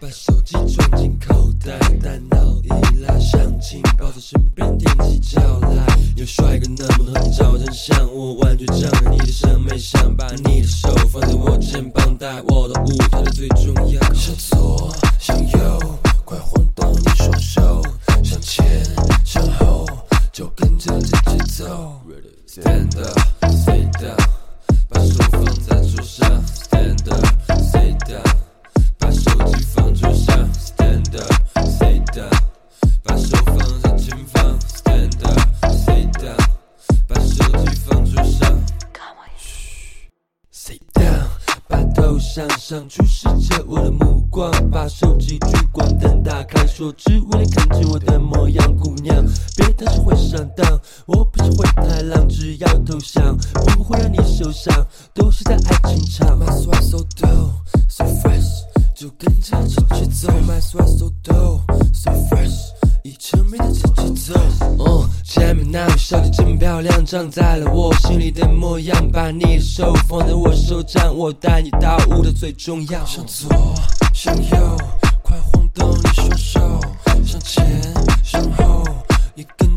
把手机装进口袋，大脑一拉上情报在身边踮起脚来。有帅哥能不能和你照张相？我玩具长了你的审美想把你的手放在我肩膀，带我到舞台的最重要。向左，向右，快晃动你双手，向前，向后，就跟着这节奏。Stand up, sit down，把手放在桌上。Stand up, sit down，把头向上，注视着我的目光，把手机聚光灯打开，说只为了看见我的模样，姑娘，别担心会上当，我不是灰太狼，只要投降，我不会让你受伤，都是在爱情场。My swag so dope, so fresh，就跟着这节奏。My swag so dope, so fresh，一成美的这节奏。哦，前面那位小姐真漂亮，长在了我心里的模样。把你的手放在我手掌，我带你到舞的最重要。向左，向右，快晃动你双手，向前，向后，也跟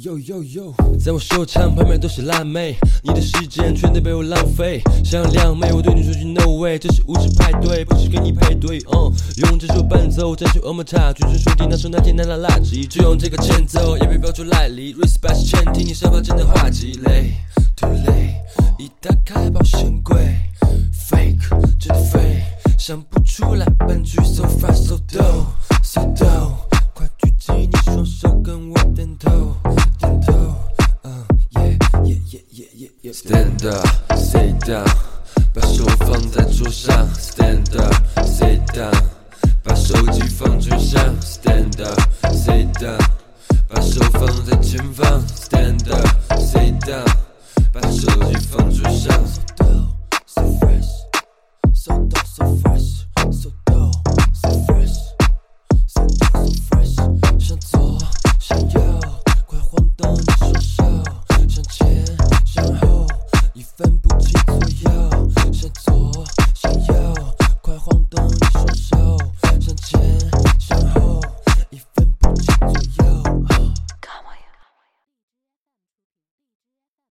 Yo yo yo，，在我手唱旁边都是辣妹，你的时间全都被我浪费。想要靓妹，我对你说句 no way，这是舞池派对，不是跟你配对。嗯，用这首伴奏，再去欧姆塔，举着手机，那手那天那拉垃圾，就用这个前奏，也别标出来历。Respect 是前提，你身旁真的话积累，too late，一打开保险柜，fake 真的 fake，想不出来半句 so fast so dope so dope，Stand up, sit down，把手放在桌上。Stand up, sit down，把手机放桌上。Stand up, sit down，